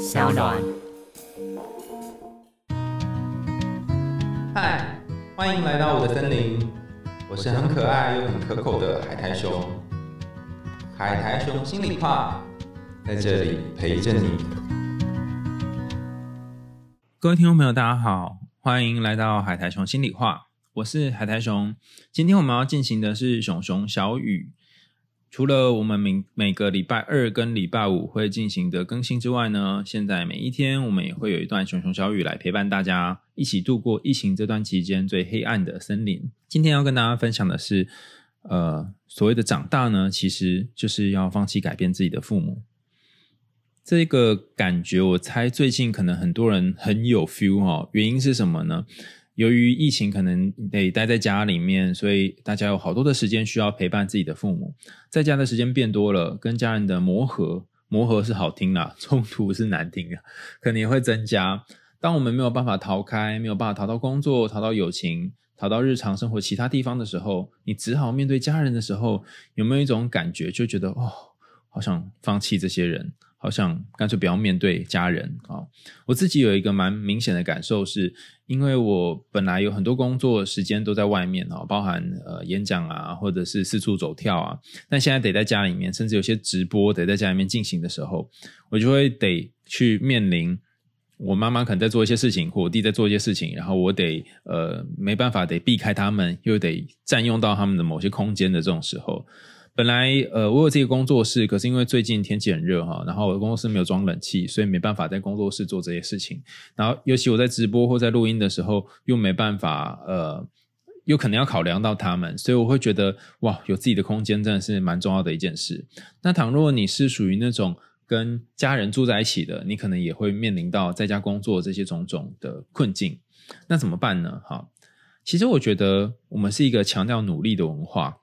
小暖。嗨，欢迎来到我的森林，我是很可爱又很可口的海苔熊。海苔熊心里话，在这里陪着你。各位听众朋友，大家好，欢迎来到海苔熊心里话，我是海苔熊。今天我们要进行的是熊熊小雨。除了我们每每个礼拜二跟礼拜五会进行的更新之外呢，现在每一天我们也会有一段熊熊小雨来陪伴大家，一起度过疫情这段期间最黑暗的森林。今天要跟大家分享的是，呃，所谓的长大呢，其实就是要放弃改变自己的父母。这个感觉，我猜最近可能很多人很有 feel 哦。原因是什么呢？由于疫情可能得待在家里面，所以大家有好多的时间需要陪伴自己的父母，在家的时间变多了，跟家人的磨合，磨合是好听啦，冲突是难听的，可能也会增加。当我们没有办法逃开，没有办法逃到工作，逃到友情，逃到日常生活其他地方的时候，你只好面对家人的时候，有没有一种感觉，就觉得哦，好想放弃这些人？好像干脆不要面对家人啊！我自己有一个蛮明显的感受，是因为我本来有很多工作时间都在外面啊，包含呃演讲啊，或者是四处走跳啊，但现在得在家里面，甚至有些直播得在家里面进行的时候，我就会得去面临我妈妈可能在做一些事情，或我弟在做一些事情，然后我得呃没办法得避开他们，又得占用到他们的某些空间的这种时候。本来呃，我有这个工作室，可是因为最近天气很热哈，然后我的工作室没有装冷气，所以没办法在工作室做这些事情。然后尤其我在直播或在录音的时候，又没办法呃，又可能要考量到他们，所以我会觉得哇，有自己的空间真的是蛮重要的一件事。那倘若你是属于那种跟家人住在一起的，你可能也会面临到在家工作这些种种的困境。那怎么办呢？哈，其实我觉得我们是一个强调努力的文化。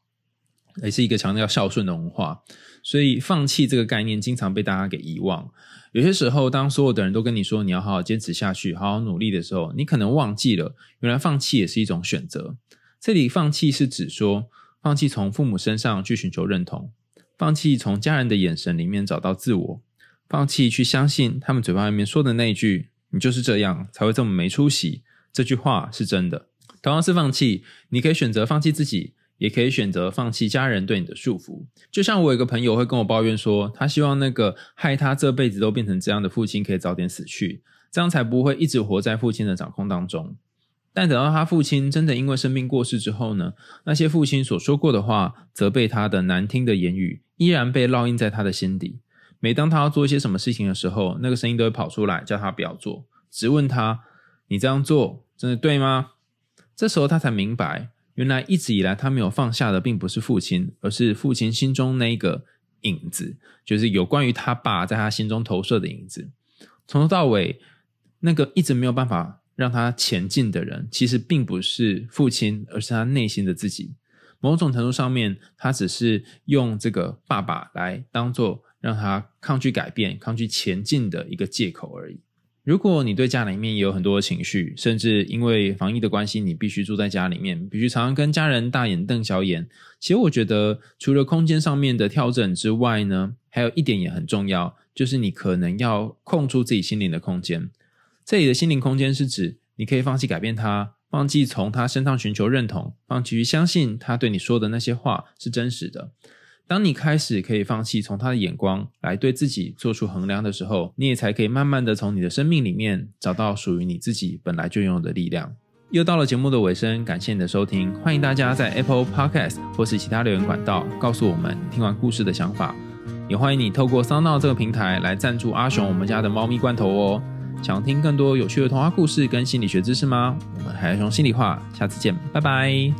也是一个强调孝顺的文化，所以放弃这个概念经常被大家给遗忘。有些时候，当所有的人都跟你说你要好好坚持下去、好好努力的时候，你可能忘记了，原来放弃也是一种选择。这里放弃是指说，放弃从父母身上去寻求认同，放弃从家人的眼神里面找到自我，放弃去相信他们嘴巴里面说的那句“你就是这样才会这么没出息”这句话是真的。同样是放弃，你可以选择放弃自己。也可以选择放弃家人对你的束缚，就像我有个朋友会跟我抱怨说，他希望那个害他这辈子都变成这样的父亲可以早点死去，这样才不会一直活在父亲的掌控当中。但等到他父亲真的因为生病过世之后呢，那些父亲所说过的话、责备他的难听的言语，依然被烙印在他的心底。每当他要做一些什么事情的时候，那个声音都会跑出来叫他不要做，只问他：“你这样做真的对吗？”这时候他才明白。原来一直以来，他没有放下的，并不是父亲，而是父亲心中那个影子，就是有关于他爸在他心中投射的影子。从头到尾，那个一直没有办法让他前进的人，其实并不是父亲，而是他内心的自己。某种程度上面，他只是用这个爸爸来当做让他抗拒改变、抗拒前进的一个借口而已。如果你对家里面也有很多的情绪，甚至因为防疫的关系，你必须住在家里面，必须常常跟家人大眼瞪小眼。其实我觉得，除了空间上面的调整之外呢，还有一点也很重要，就是你可能要空出自己心灵的空间。这里的心灵空间是指，你可以放弃改变他，放弃从他身上寻求认同，放弃相信他对你说的那些话是真实的。当你开始可以放弃从他的眼光来对自己做出衡量的时候，你也才可以慢慢的从你的生命里面找到属于你自己本来就拥有的力量。又到了节目的尾声，感谢你的收听，欢迎大家在 Apple Podcast 或是其他留言管道告诉我们听完故事的想法，也欢迎你透过 Sound 这个平台来赞助阿雄我们家的猫咪罐头哦。想听更多有趣的童话故事跟心理学知识吗？我们海熊心里话，下次见，拜拜。